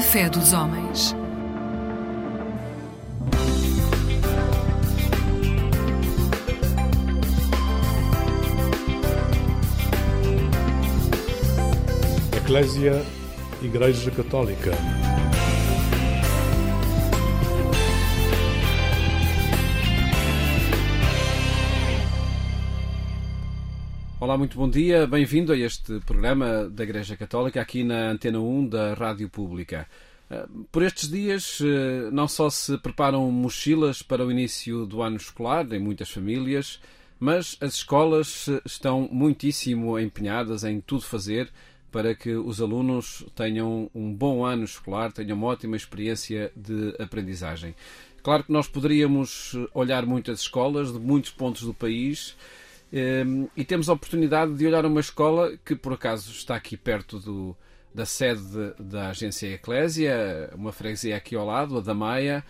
Fé dos homens. Eclésia Igreja Católica. Olá, muito bom dia. Bem-vindo a este programa da Igreja Católica aqui na Antena 1 da Rádio Pública. Eh, por estes dias, eh, não só se preparam mochilas para o início do ano escolar em muitas famílias, mas as escolas eh, estão muitíssimo empenhadas em tudo fazer para que os alunos tenham um bom ano escolar, tenham uma ótima experiência de aprendizagem. Claro que nós poderíamos olhar muitas escolas de muitos pontos do país e temos a oportunidade de olhar uma escola que, por acaso, está aqui perto do, da sede da agência Eclésia, uma freguesia aqui ao lado, a da Maia,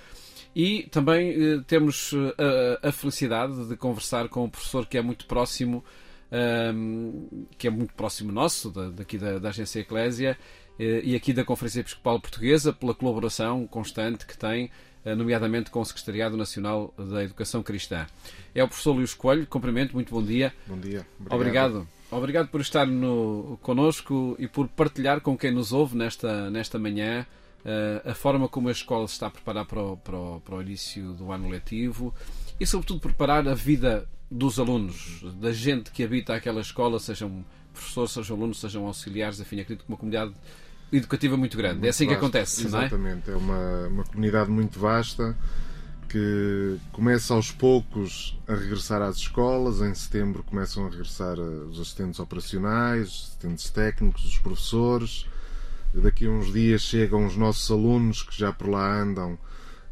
e também eh, temos eh, a, a, felicidade de conversar com um professor que é muito próximo, ehm, que é muito próximo nosso, da, daqui da, da agência Eclésia, eh, e aqui da Conferência Episcopal Portuguesa, pela colaboração constante que tem nomeadamente com o Secretariado Nacional da Educação Cristã. É o professor Luís Coelho, cumprimento, muito bom dia. Bom dia. Obrigado. Obrigado, Obrigado por estar no, connosco e por partilhar com quem nos ouve nesta, nesta manhã uh, a forma como a escola se está a preparar para o, para, o, para o início do ano letivo e, sobretudo, preparar a vida dos alunos, da gente que habita aquela escola, sejam professores, sejam alunos, sejam auxiliares, enfim, acredito que uma comunidade educativa muito grande. Muito é assim vasta, que acontece, exatamente. não é? é uma, uma comunidade muito vasta que começa aos poucos a regressar às escolas. Em setembro começam a regressar os assistentes operacionais, os assistentes técnicos, os professores. Daqui a uns dias chegam os nossos alunos que já por lá andam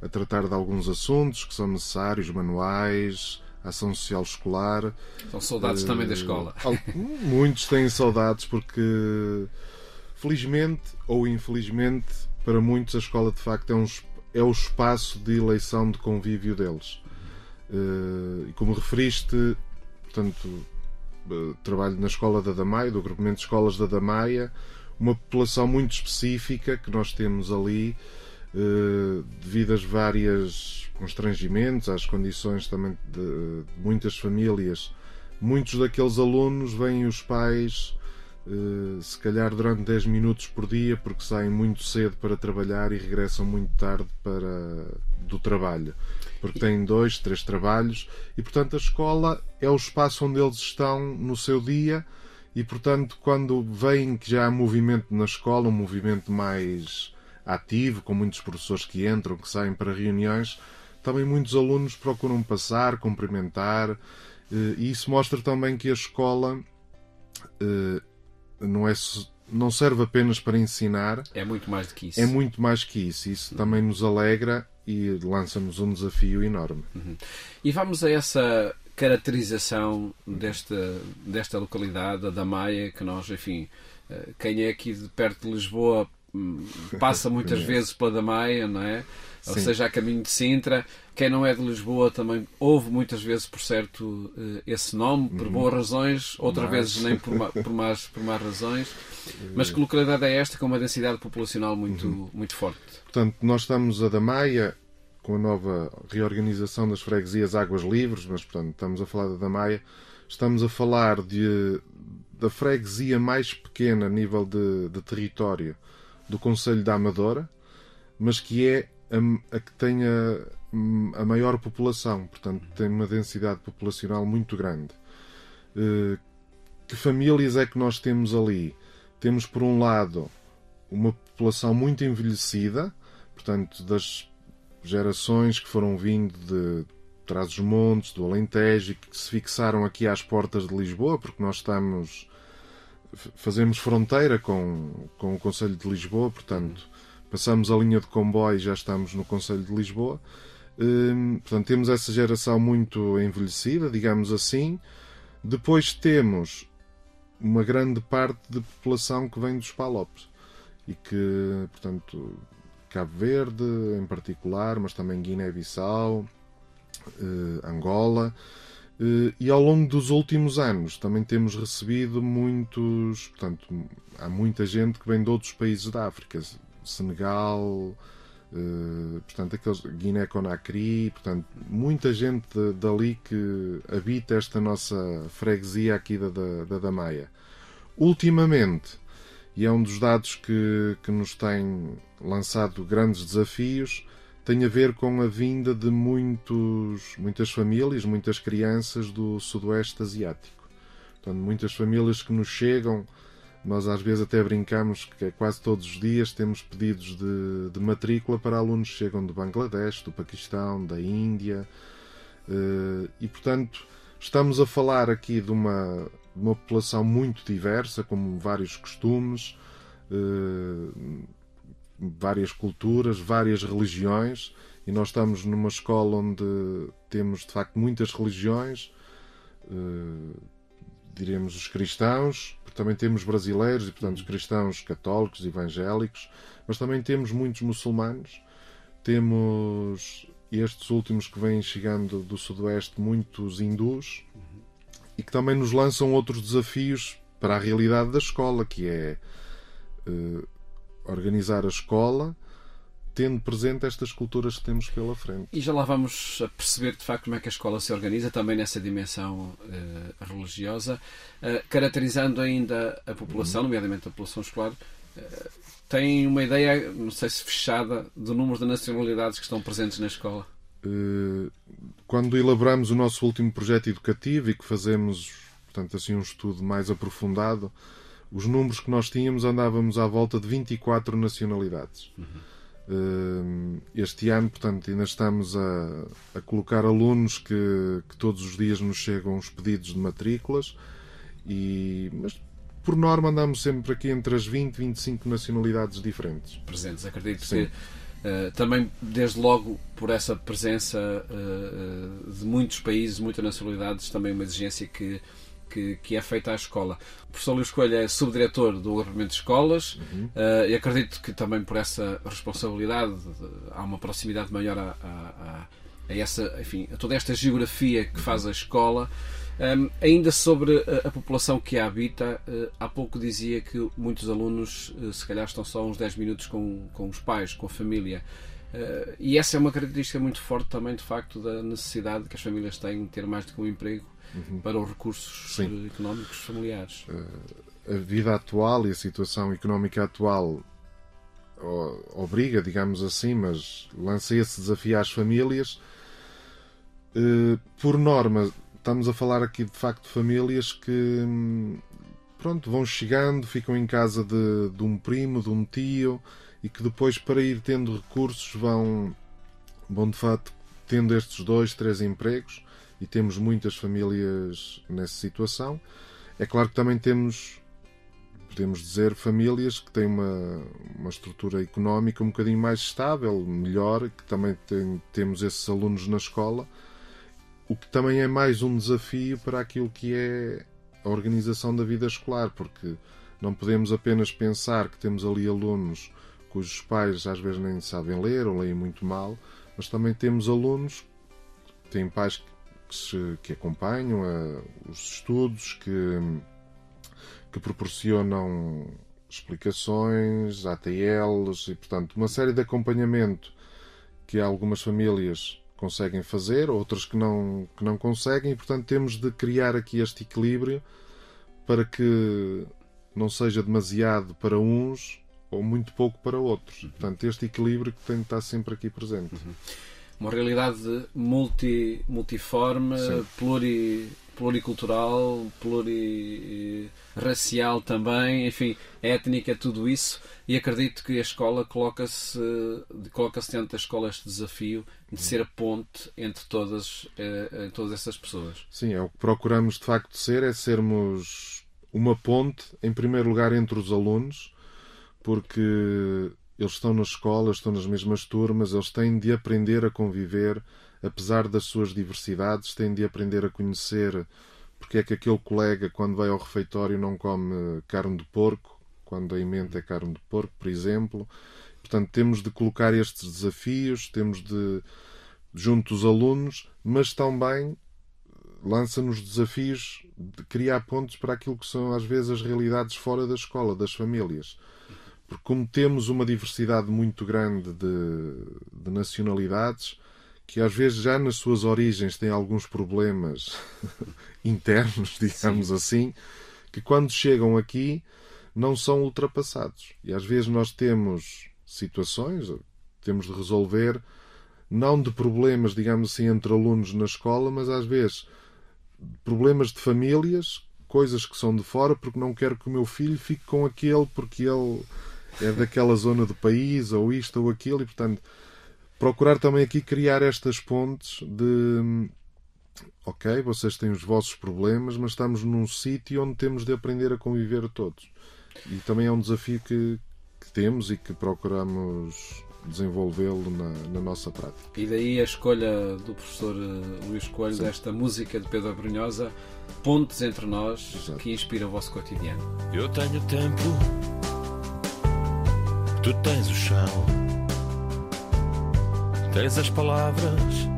a tratar de alguns assuntos que são necessários, manuais, ação social escolar. São saudades uh, também da escola. Muitos têm saudades porque Felizmente ou infelizmente, para muitos a escola de facto é, um, é o espaço de eleição de convívio deles. Uh, e como referiste, portanto, uh, trabalho na escola da Damaia, do agrupamento de escolas da Damaia, uma população muito específica que nós temos ali, uh, devido às várias constrangimentos, às condições também de, de muitas famílias. Muitos daqueles alunos vêm os pais Uh, se calhar durante 10 minutos por dia, porque saem muito cedo para trabalhar e regressam muito tarde para do trabalho, porque têm dois, três trabalhos. E portanto a escola é o espaço onde eles estão no seu dia. E portanto quando veem que já há movimento na escola, um movimento mais ativo, com muitos professores que entram, que saem para reuniões, também muitos alunos procuram passar, cumprimentar, uh, e isso mostra também que a escola uh, não é não serve apenas para ensinar. É muito mais do que isso. É muito mais que isso. Isso uhum. também nos alegra e lança-nos um desafio enorme. Uhum. E vamos a essa caracterização desta, desta localidade, da Maia, que nós, enfim, eh, quem é aqui de perto de Lisboa passa muitas vezes pela da Maia, não é? Ou Sim. seja, a caminho de Sintra. Quem não é de Lisboa também ouve muitas vezes, por certo, eh, esse nome, por uhum. boas razões, outras vezes nem por, ma, por, más, por más razões. Mas que localidade é esta com uma densidade populacional muito, uhum. muito forte? Portanto, nós estamos a Damaia com a nova reorganização das freguesias Águas Livres, mas portanto estamos a falar da Damaia, estamos a falar de, da freguesia mais pequena a nível de, de território do Conselho da Amadora, mas que é a, a que tenha a maior população, portanto tem uma densidade populacional muito grande. Uh, que famílias é que nós temos ali? Temos por um lado uma população muito envelhecida, portanto das gerações que foram vindo de Trás-os-Montes, do Alentejo e que se fixaram aqui às portas de Lisboa, porque nós estamos fazemos fronteira com, com o Conselho de Lisboa, portanto passamos a linha de comboio e já estamos no Conselho de Lisboa. Hum, portanto, temos essa geração muito envelhecida, digamos assim. Depois temos uma grande parte de população que vem dos Palopes e que, portanto, Cabo Verde em particular, mas também Guiné-Bissau, eh, Angola. Eh, e ao longo dos últimos anos também temos recebido muitos, portanto, há muita gente que vem de outros países da África, Senegal, uh, portanto, aqueles Guiné-Conakry, portanto, muita gente dali que habita esta nossa freguesia aqui da, da, da Damaia. Ultimamente, e é um dos dados que, que nos tem lançado grandes desafios, tem a ver com a vinda de muitos, muitas famílias, muitas crianças do Sudoeste Asiático. Portanto, muitas famílias que nos chegam, nós às vezes até brincamos que é quase todos os dias temos pedidos de, de matrícula para alunos que chegam do Bangladesh, do Paquistão, da Índia, eh, e portanto estamos a falar aqui de uma, uma população muito diversa, com vários costumes, eh, várias culturas, várias religiões, e nós estamos numa escola onde temos de facto muitas religiões, uh, diremos os cristãos, também temos brasileiros e portanto os cristãos católicos, evangélicos, mas também temos muitos muçulmanos, temos estes últimos que vêm chegando do sudoeste, muitos hindus, e que também nos lançam outros desafios para a realidade da escola, que é uh, organizar a escola tendo presente estas culturas que temos pela frente. E já lá vamos a perceber de facto como é que a escola se organiza, também nessa dimensão uh, religiosa, uh, caracterizando ainda a população, uhum. nomeadamente a população escolar. Uh, tem uma ideia, não sei se fechada, do número de nacionalidades que estão presentes na escola? Quando elaboramos o nosso último projeto educativo e que fazemos, portanto, assim um estudo mais aprofundado, os números que nós tínhamos andávamos à volta de 24 nacionalidades. Uhum. Este ano, portanto, ainda estamos a, a colocar alunos que, que, todos os dias nos chegam os pedidos de matrículas, e, mas por norma andamos sempre aqui entre as 20 e 25 nacionalidades diferentes. Presentes, acredito Sim. que Uh, também, desde logo, por essa presença uh, de muitos países, muitas nacionalidades, também uma exigência que que, que é feita à escola. O professor Luís Coelho é subdiretor do agrupamento de escolas uhum. uh, e acredito que também por essa responsabilidade há uma proximidade maior a, a, a, essa, enfim, a toda esta geografia que faz a escola. Um, ehm, ainda sobre a, a, população que a habita, uh, há pouco dizia que muitos alunos, uh, se calhar, estão só uns 10 minutos com, com os pais, com a família. Uh, e essa é uma característica muito forte também, de facto, da necessidade que as famílias têm de ter mais do que um emprego uhum. para os recursos Sim. económicos familiares. Uh, a vida atual e a situação económica atual obriga, digamos assim, mas lança esse desafio às famílias. Uh, por norma, estamos a falar aqui de facto de famílias que pronto, vão chegando, ficam em casa de, de um primo, de um tio e que depois para ir tendo recursos vão, vão de facto tendo estes dois, três empregos e temos muitas famílias nessa situação. É claro que também temos, podemos dizer, famílias que têm uma, uma estrutura económica um bocadinho mais estável, melhor, que também tem, temos esses alunos na escola, o que também é mais um desafio para aquilo que é a organização da vida escolar, porque não podemos apenas pensar que temos ali alunos cujos pais às vezes nem sabem ler ou leem muito mal, mas também temos alunos, têm pais que, se, que acompanham a, os estudos, que, que proporcionam explicações, ATLs e, portanto, uma série de acompanhamento que algumas famílias conseguem fazer, outras que não, que não conseguem, e, portanto, temos de criar aqui este equilíbrio para que não seja demasiado para uns ou muito pouco para outros. Portanto, este equilíbrio que tem de estar sempre aqui presente. Uhum uma realidade multi, multiforme, pluri, pluricultural, plurirracial também, enfim, étnica, tudo isso. E acredito que a escola coloca-se coloca dentro da escola este desafio de ser a ponte entre todas, eh, todas essas pessoas. Sim, é o que procuramos de facto ser, é sermos uma ponte, em primeiro lugar, entre os alunos, porque eles estão na escola, estão nas mesmas turmas, eles têm de aprender a conviver, apesar das suas diversidades, têm de aprender a conhecer porque é que aquele colega, quando vai ao refeitório, não come carne de porco, quando a emenda é carne de porco, por exemplo. Portanto, temos de colocar estes desafios, temos de, junto dos alunos, mas também lança-nos desafios de criar pontos para aquilo que são, às vezes, as realidades fora da escola, das famílias Porque como temos uma diversidade muito grande de, de nacionalidades, que às vezes já nas suas origens têm alguns problemas internos, digamos Sim. assim, que quando chegam aqui não são ultrapassados. E às vezes nós temos situações, temos de resolver, não de problemas, digamos assim, entre alunos na escola, mas às vezes problemas de famílias, coisas que são de fora, porque não quero que o meu filho fique com aquele porque ele é daquela zona do país, ou isto ou aquilo, e portanto procurar também aqui criar estas pontes de ok, vocês têm os vossos problemas, mas estamos num sítio onde temos de aprender a conviver todos. E também é um desafio que, que temos e que procuramos desenvolvê-lo na, na, nossa prática. E daí a escolha do professor eh, Luís Coelho Sim. desta música de Pedro Abrunhosa, Pontes entre nós, Exato. que inspira o vosso cotidiano. Eu tenho tempo, tu tens o chão, tens as palavras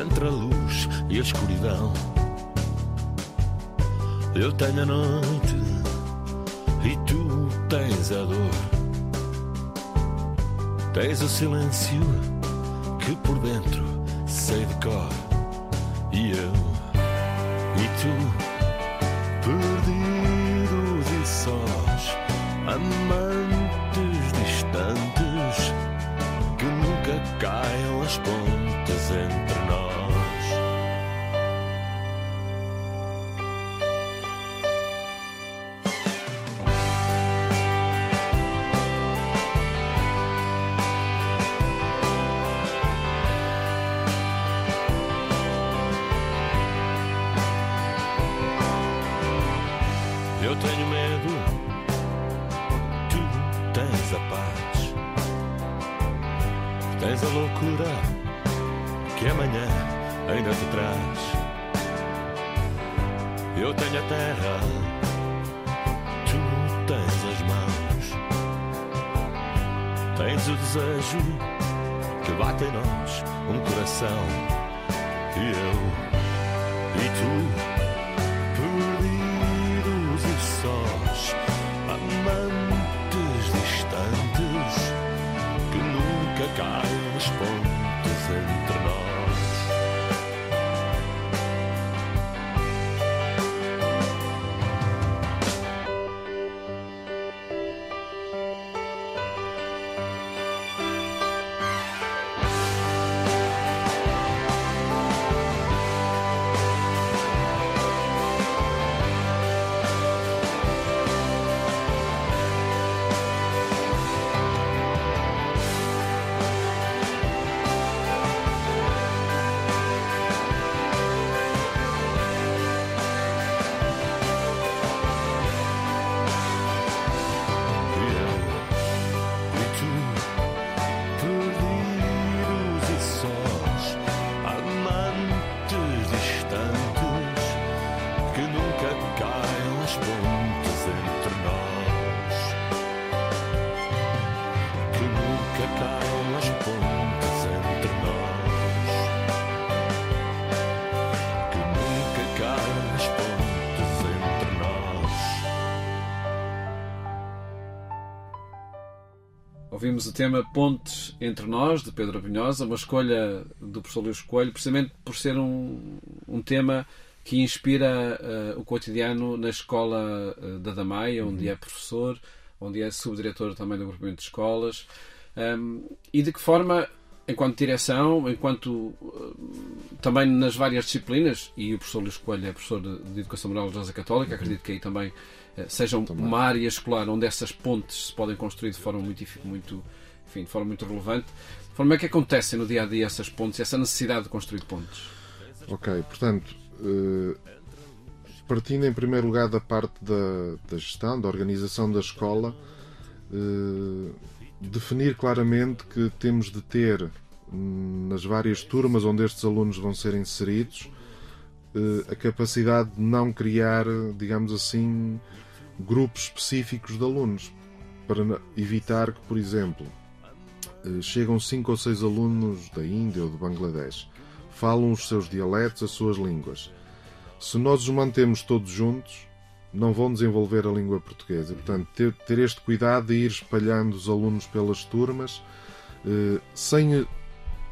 entre a luz e a escuridão. Eu tenho a noite e tu tens a dor. Tens o silêncio que por dentro sei de cor. E eu e tu, perdidos e sós, amantes caiam as pontas entre que amanhã ainda te traz. Eu tenho a terra, tu tens as mãos, tens o desejo que bate em nós um coração. E eu, e tu. Ouvimos o tema Pontes entre Nós, de Pedro Abinhosa, uma escolha do professor Luís Coelho, precisamente por ser um, um tema que inspira uh, o cotidiano na escola uh, da Damaia, onde uhum. é professor, onde é subdiretor também do agrupamento de escolas. Um, e de que forma, enquanto direção, enquanto uh, também nas várias disciplinas, e o professor Luís Coelho é professor de, Educação Moral da Católica, uhum. acredito que aí também eh, sejam Também. uma área escolar onde essas pontes se podem construir de forma muito, muito, enfim, de forma muito relevante. De forma é que acontecem no dia a dia essas pontes, essa necessidade de construir pontes? Ok, portanto, eh, partindo em primeiro lugar da parte da, da gestão, da organização da escola, eh, definir claramente que temos de ter hum, nas várias turmas onde estes alunos vão ser inseridos a capacidade de não criar, digamos assim, grupos específicos de alunos, para evitar que, por exemplo, eh, chegam cinco ou seis alunos da Índia ou do Bangladesh, falam os seus dialetos, as suas línguas. Se nós os mantemos todos juntos, não vão desenvolver a língua portuguesa. Portanto, ter, ter este cuidado de ir espalhando os alunos pelas turmas, eh, sem,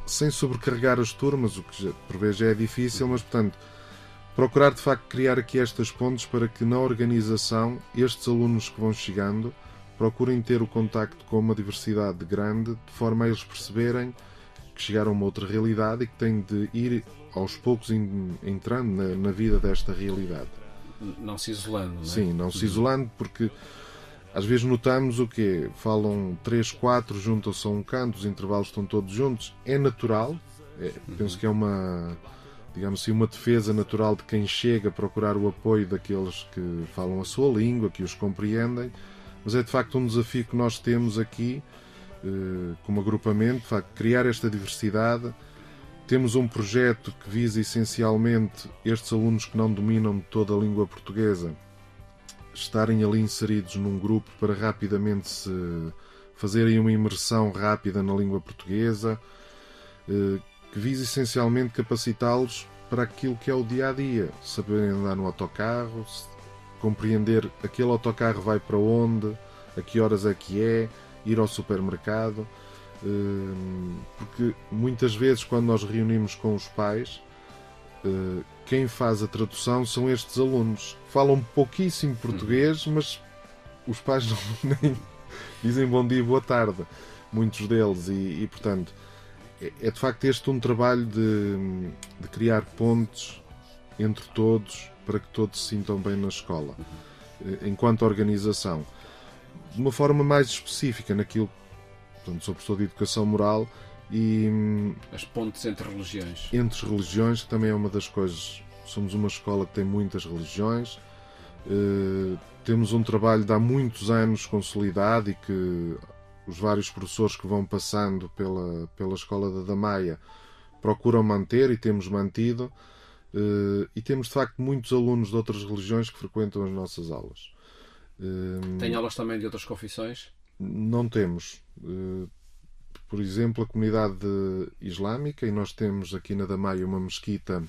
sem sobrecarregar as turmas, o que já, por vezes é difícil, mas, portanto, procurar de facto criar aqui estas pontes para que na organização estes alunos que vão chegando procurem ter o contacto com uma diversidade grande, de forma a eles perceberem que chegaram a uma outra realidade e que têm de ir aos poucos entrando na, na vida desta realidade. Não se isolando, não é? Sim, não se isolando, porque às vezes notamos o quê? Falam três, quatro, juntam-se a um canto, os intervalos estão todos juntos. É natural, é, penso que é uma, digamos assim, uma defesa natural de quem chega a procurar o apoio daqueles que falam a sua língua, que os compreendem, mas é de facto um desafio que nós temos aqui, eh, como agrupamento, de facto, criar esta diversidade. Temos um projeto que visa essencialmente estes alunos que não dominam toda a língua portuguesa estarem ali inseridos num grupo para rapidamente se fazerem uma imersão rápida na língua portuguesa, eh, que visa essencialmente capacitá-los para aquilo que é o dia a dia, saberem andar no autocarro, compreender aquele autocarro vai para onde, a que horas é que é, ir ao supermercado, porque muitas vezes quando nós reunimos com os pais, eh, quem faz a tradução são estes alunos. Falam pouquíssimo português, mas os pais não nem dizem bom dia, boa tarde, muitos deles, e, e portanto é, é de facto este um trabalho de, de criar pontes entre todos para que todos se sintam bem na escola, eh, enquanto organização. De uma forma mais específica naquilo, portanto, sou professor de educação moral e. Hum, As pontes entre religiões. Entre religiões, que também é uma das coisas. Somos uma escola que tem muitas religiões. Uh, temos um trabalho de há muitos anos consolidado e que os vários professores que vão passando pela, pela escola da Damaia procuram manter e temos mantido. Uh, e temos de facto muitos alunos de outras religiões que frequentam as nossas aulas. Uh, Tem aulas também de outras confissões? Não temos. Uh, por exemplo, a comunidade islâmica, e nós temos aqui na Damaia uma mesquita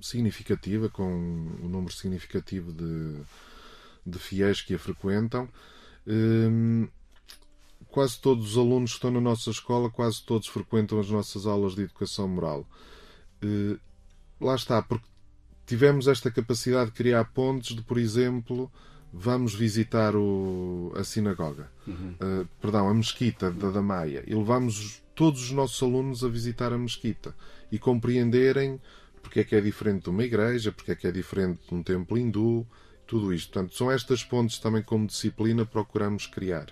significativa, com um número significativo de, de fiéis que a frequentam. quase todos os alunos que estão na nossa escola, quase todos frequentam as nossas aulas de educação moral lá está, porque tivemos esta capacidade de criar pontes de, por exemplo, vamos visitar o, a sinagoga, uhum. uh, perdão, a mesquita da Damaia, e levamos todos os nossos alunos a visitar a mesquita e compreenderem porque é que é diferente de uma igreja, porque é que é diferente de um templo hindu, tudo isto. Portanto, são estas pontes também como disciplina procuramos criar,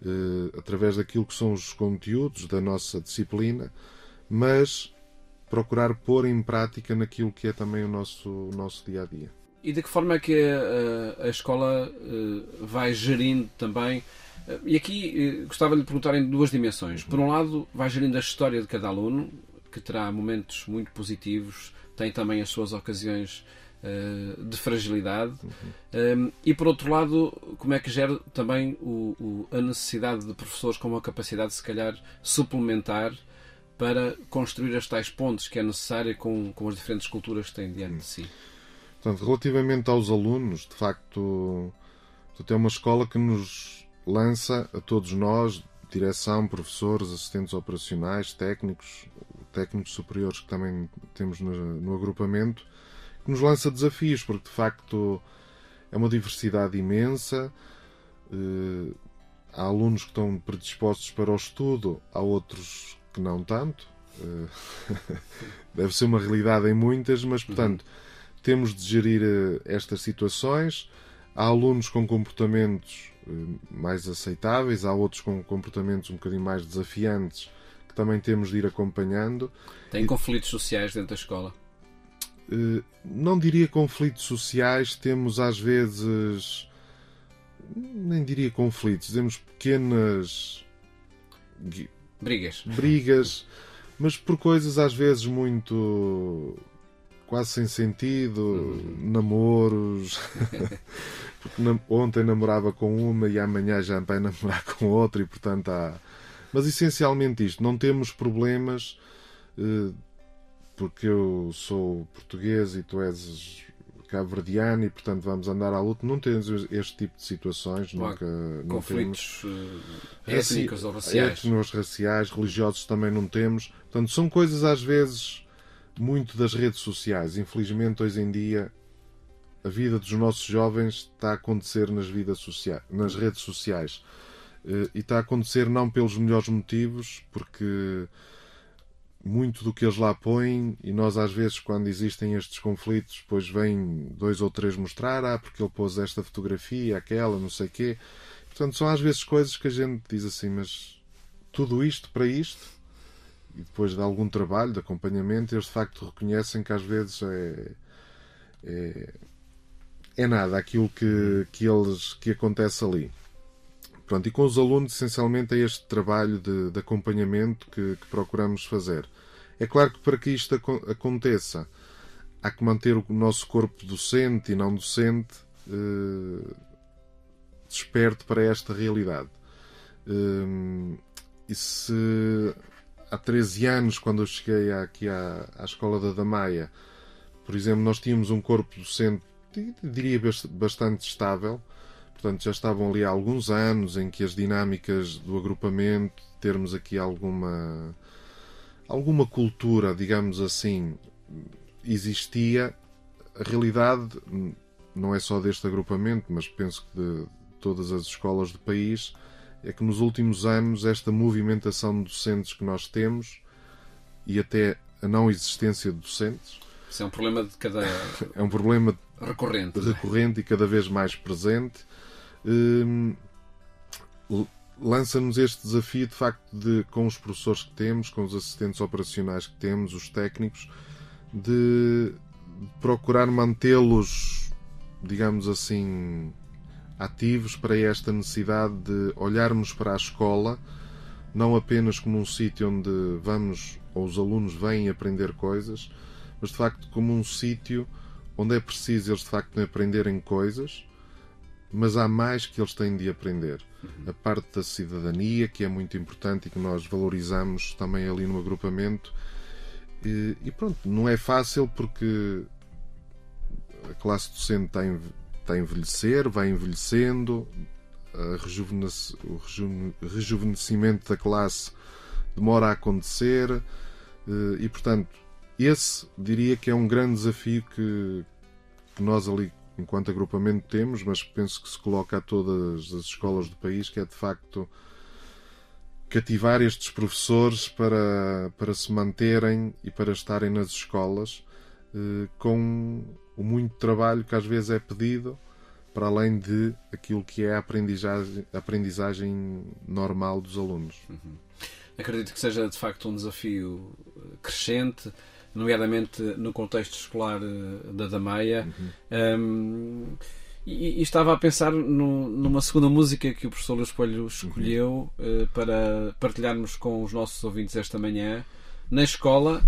uh, através daquilo que são os conteúdos da nossa disciplina, mas procurar pôr em prática naquilo que é também o nosso, o nosso dia a dia. E de que forma é que a, a escola eh, vai gerindo também? Eh, e aqui eh, gostava de lhe perguntar em duas dimensões. Por um lado, vai gerindo a história de cada aluno, que terá momentos muito positivos, tem também as suas ocasiões de fragilidade. Uhum. e por outro lado, como é que gera também o, o, a necessidade de professores com uma capacidade, se calhar, suplementar para construir as tais pontes que é necessária com, com as diferentes culturas que têm diante de si. Portanto, relativamente aos alunos, de facto, é uma escola que nos lança a todos nós, direção, professores, assistentes operacionais, técnicos, técnicos superiores que também temos no, no agrupamento, que nos lança desafios, porque de facto é uma diversidade imensa. Eh, há alunos que estão predispostos para o estudo, há outros que não tanto. Eh, deve ser uma realidade em muitas, mas portanto temos de gerir eh, estas situações. Há alunos com comportamentos eh, mais aceitáveis, há outros com comportamentos um bocadinho mais desafiantes que também temos de ir acompanhando. Tem e... conflitos sociais dentro da escola? Não diria conflitos sociais, temos às vezes, nem diria conflitos, temos pequenas Brigas. Brigas, mas por coisas às vezes muito quase sem sentido, uhum. namoros. Porque ontem namorava com uma e amanhã já vai namorar com outra e portanto há. Mas essencialmente isto, não temos problemas eh, porque eu sou português e tu és cabo-verdiano e, portanto, vamos andar à luta. Não temos este tipo de situações, Não nunca. Não Conflitos temos. eh, étnicos ou raciais. Étnicos, raciais, religiosos também não temos. Portanto, são coisas às vezes muito das redes sociais. Infelizmente, hoje em dia, a vida dos nossos jovens está a acontecer nas, vidas sociais, nas redes sociais. Eh, E está a acontecer não pelos melhores motivos, porque muito do que eles lá põem, e nós às vezes, quando existem estes conflitos, depois vêm dois ou três mostrar, ah, porque ele pôs esta fotografia, aquela, não sei quê. Portanto, são às vezes coisas que a gente diz assim, mas tudo isto para isto? E depois de algum trabalho, de acompanhamento, eles de facto reconhecem que às vezes é, é, é nada aquilo que, que, eles, que acontece ali. Pronto, e com os alunos, essencialmente, é este trabalho de, de acompanhamento que, que, procuramos fazer. É claro que para que isto ac aconteça, há que manter o nosso corpo docente e não docente eh, desperto para esta realidade. Eh, e se há 13 anos, quando eu cheguei aqui à, à Escola da Damaia, por exemplo, nós tínhamos um corpo docente, diria bastante estável, portanto já estavam ali há alguns anos em que as dinâmicas do agrupamento, termos aqui alguma alguma cultura, digamos assim, existia. A realidade não é só deste agrupamento, mas penso que de todas as escolas do país, é que nos últimos anos esta movimentação de docentes que nós temos e até a não existência de docentes isso é um problema de cada é um problema recorrente, recorrente e cada vez mais presente. Hum, lança-nos este desafio de facto de com os professores que temos, com os assistentes operacionais que temos, os técnicos, de procurar mantê-los, digamos assim, ativos para esta necessidade de olharmos para a escola não apenas como um sítio onde vamos ou os alunos vêm aprender coisas, mas de facto como um sítio onde é preciso eles de facto aprenderem coisas mas há mais que eles têm de aprender. Uhum. A parte da cidadania, que é muito importante e que nós valorizamos também ali no agrupamento. E, e pronto, não é fácil porque a classe docente está, em, está a envelhecer, vai envelhecendo, o rejuvenescimento da classe demora a acontecer. E, portanto, esse diria que é um grande desafio que, que nós ali enquanto agrupamento temos, mas penso que se coloca a todas as escolas do país, que é de facto cativar estes professores para, para se manterem e para estarem nas escolas eh, com o muito trabalho que às vezes é pedido para além de aquilo que é a aprendizagem, a aprendizagem normal dos alunos. Uhum. Acredito que seja de facto um desafio crescente nomeadamente no contexto escolar eh, da Damaia. Uhum. Um, e, e, estava a pensar no, numa segunda música que o professor Luís Coelho escolheu uhum. uh, para partilharmos com os nossos ouvintes esta manhã. Na escola,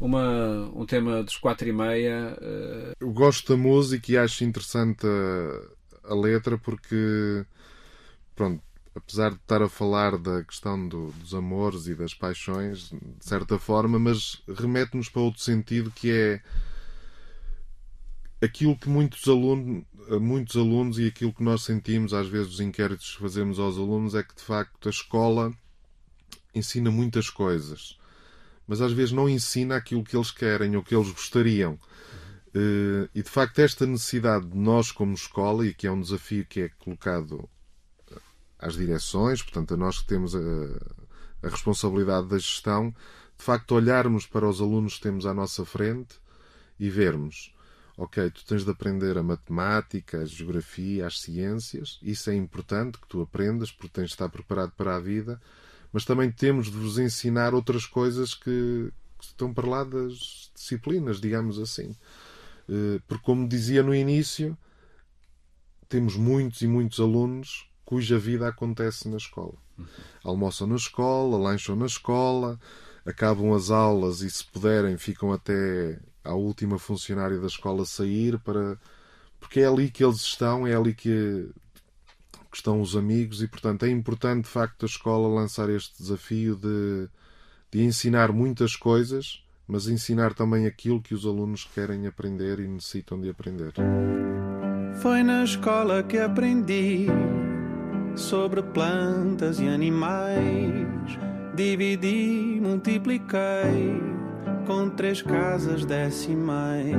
uma, um tema dos quatro e meia. Uh... Eu gosto da música e acho interessante a, a letra porque, pronto, apesar de estar a falar da questão do, dos amores e das paixões, de certa forma, mas remete-nos para outro sentido que é aquilo que muitos alunos, muitos alunos e aquilo que nós sentimos, às vezes, os inquéritos que fazemos aos alunos, é que de facto a escola ensina muitas coisas, mas às vezes não ensina aquilo que eles querem ou que eles gostariam. E de facto, esta necessidade de nós, como escola, e que é um desafio que é colocado às direções, portanto, a nós que temos a, a, responsabilidade da gestão, de facto, olharmos para os alunos que temos à nossa frente e vermos, ok, tu tens de aprender a matemática, a geografia, as ciências, isso é importante que tu aprendas porque tens de estar preparado para a vida, mas também temos de vos ensinar outras coisas que, que estão para lá das disciplinas, digamos assim. Eh, porque, como dizia no início, temos muitos e muitos alunos cuja vida acontece na escola. Almoçam na escola, lancham na escola, acabam as aulas e, se puderem, ficam até à última funcionária da escola sair para. Porque é ali que eles estão, é ali que, que estão os amigos e, portanto, é importante, de facto, a escola lançar este desafio de, de ensinar muitas coisas, mas ensinar também aquilo que os alunos querem aprender e necessitam de aprender. Foi na escola que aprendi sobre plantas e animais. Dividi, multipliquei com três casas decimais.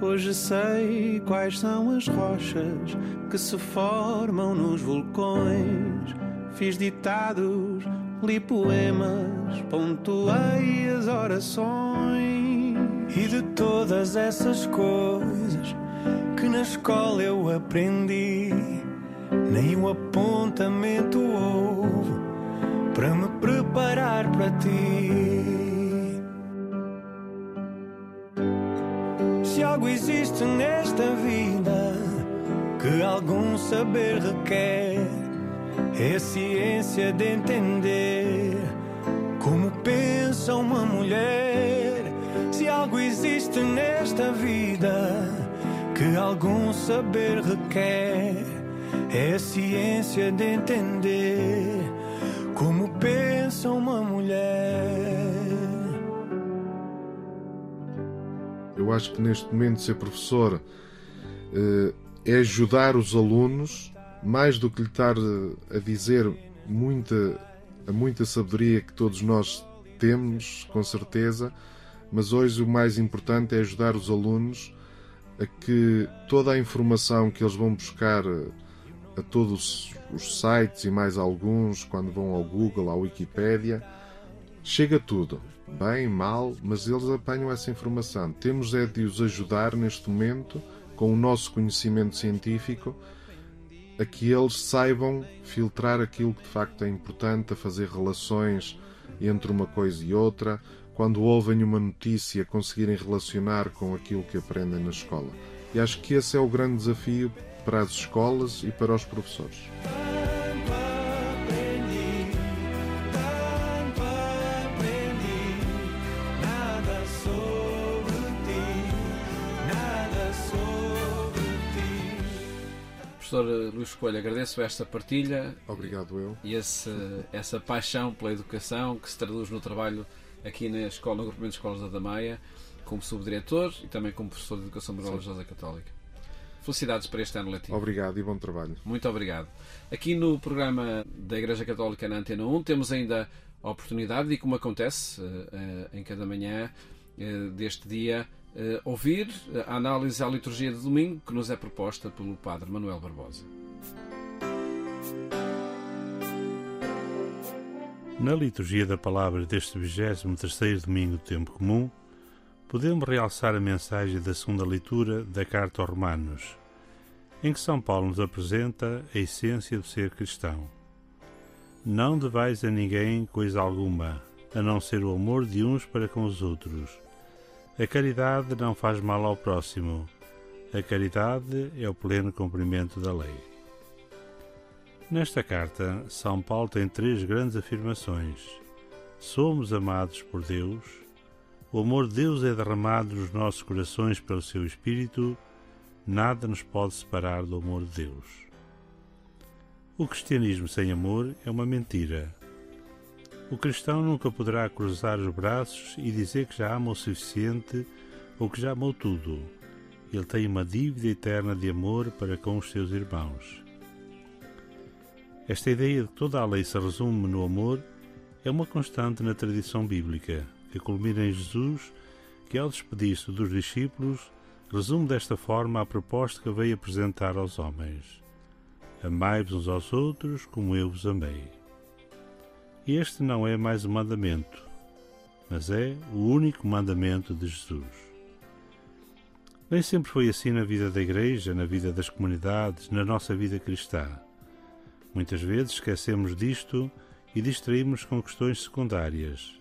Hoje sei quais são as rochas que se formam nos vulcões. Fiz ditados, li poemas, pontuei as orações. E de todas essas coisas que na escola eu aprendi, nem um apontamento houve para me preparar para ti. Existe nesta vida que algum saber requer, é a ciência de entender como pensa uma mulher. Se algo existe nesta vida que algum saber requer, é a ciência de entender como pensa uma mulher. Eu acho que neste momento ser professor uh, é ajudar os alunos, mais do que lhe estar eh, a dizer muita, a muita sabedoria que todos nós temos, com certeza, mas hoje o mais importante é ajudar os alunos a que toda a informação que eles vão buscar eh, a todos os sites e mais alguns, quando vão ao Google, à Wikipédia, chega tudo bem, mal, mas eles apanham essa informação. Temos é de os ajudar neste momento, com o nosso conhecimento científico, a que eles saibam filtrar aquilo que de facto é importante, a fazer relações entre uma coisa e outra, quando ouvem uma notícia, conseguirem relacionar com aquilo que aprendem na escola. E acho que esse é o grande desafio para as escolas e para os professores. Professor Luís Coelho, agradeço esta partilha. Obrigado eu. E esse, essa paixão pela educação que se traduz no trabalho aqui na escola, no Agrupamento de Escolas da Damaia, como subdiretor e também como professor de Educação Moral Religiosa Católica. Felicidades para este ano letivo. Obrigado e bom trabalho. Muito obrigado. Aqui no programa da Igreja Católica na Antena 1 temos ainda a oportunidade, e como acontece uh, em cada manhã deste dia, ouvir a análise à liturgia de domingo que nos é proposta pelo Padre Manuel Barbosa. Na liturgia da palavra deste 23 domingo do tempo comum, podemos realçar a mensagem da segunda leitura da carta aos Romanos, em que São Paulo nos apresenta a essência do ser cristão. Não devais a ninguém coisa alguma, a não ser o amor de uns para com os outros, a caridade não faz mal ao próximo. A caridade é o pleno cumprimento da lei. Nesta carta, São Paulo tem três grandes afirmações. Somos amados por Deus, o amor de Deus é derramado nos nossos corações pelo seu Espírito, nada nos pode separar do amor de Deus. O cristianismo sem amor é uma mentira. O cristão nunca poderá cruzar os braços e dizer que já ama o suficiente ou que já amou tudo. Ele tem uma dívida eterna de amor para com os seus irmãos. Esta ideia de que toda a lei se resume no amor é uma constante na tradição bíblica, que culmina em Jesus, que ao despedir-se dos discípulos, resume desta forma a proposta que veio apresentar aos homens: Amai-vos uns aos outros como eu vos amei. Este não é mais um mandamento, mas é o único mandamento de Jesus. Nem sempre foi assim na vida da Igreja, na vida das comunidades, na nossa vida cristã. Muitas vezes esquecemos disto e distraímos com questões secundárias.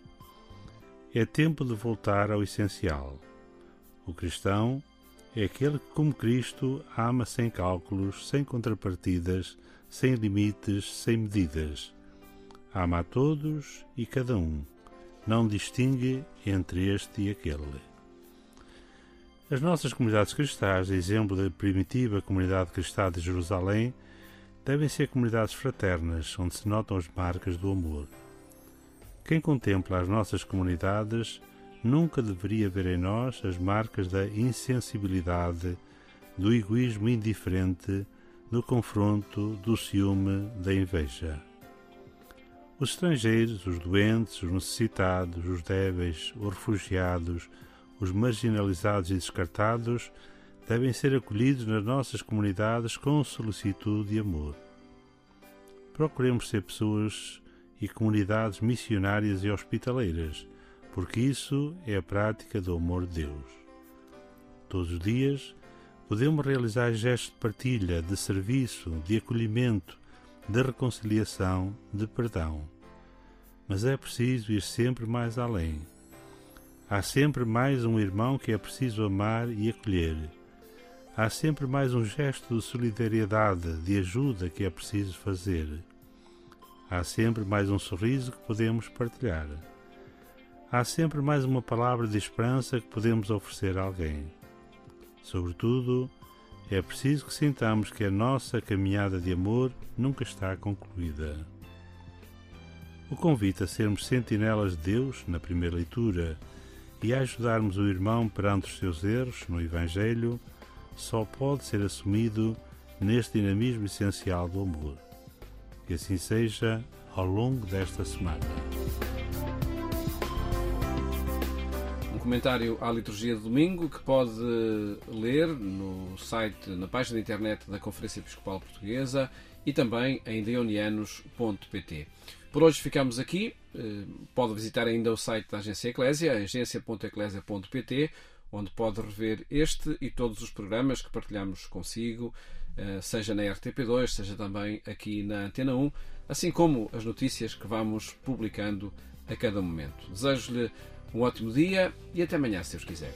É tempo de voltar ao essencial. O cristão é aquele que, como Cristo, ama sem cálculos, sem contrapartidas, sem limites, sem medidas ama a todos e cada um, não distingue entre este e aquele. As nossas comunidades cristãs, exemplo da primitiva comunidade cristã de Jerusalém, devem ser comunidades fraternas, onde se notam as marcas do amor. Quem contempla as nossas comunidades nunca deveria ver em nós as marcas da insensibilidade, do egoísmo indiferente, do confronto, do ciúme, da inveja. Os estrangeiros, os doentes, os necessitados, os débeis, os refugiados, os marginalizados e descartados devem ser acolhidos nas nossas comunidades com solicitude e amor. Procuremos ser pessoas e comunidades missionárias e hospitaleiras, porque isso é a prática do amor de Deus. Todos os dias podemos realizar gestos de partilha, de serviço, de acolhimento, de reconciliação, de perdão. Mas é preciso ir sempre mais além. Há sempre mais um irmão que é preciso amar e acolher. Há sempre mais um gesto de solidariedade, de ajuda que é preciso fazer. Há sempre mais um sorriso que podemos partilhar. Há sempre mais uma palavra de esperança que podemos oferecer a alguém. Sobretudo, é preciso que sintamos que a nossa caminhada de amor nunca está concluída. O convite a sermos sentinelas de Deus, na primeira leitura, e a ajudarmos o irmão perante os seus erros no Evangelho, só pode ser assumido neste dinamismo essencial do amor. Que assim seja ao longo desta semana. Comentário à liturgia de domingo que pode ler no site, na página da internet da Conferência Episcopal Portuguesa e também em deonianos.pt. Por hoje ficamos aqui. Eh, pode visitar ainda o site da Agência Eclésia, agência.eclésia.pt, onde pode rever este e todos os programas que partilhamos consigo, eh, seja na RTP2, seja também aqui na Antena 1, assim como as notícias que vamos publicando a cada momento. Desejo-lhe um ótimo dia e até amanhã, se Deus quiser.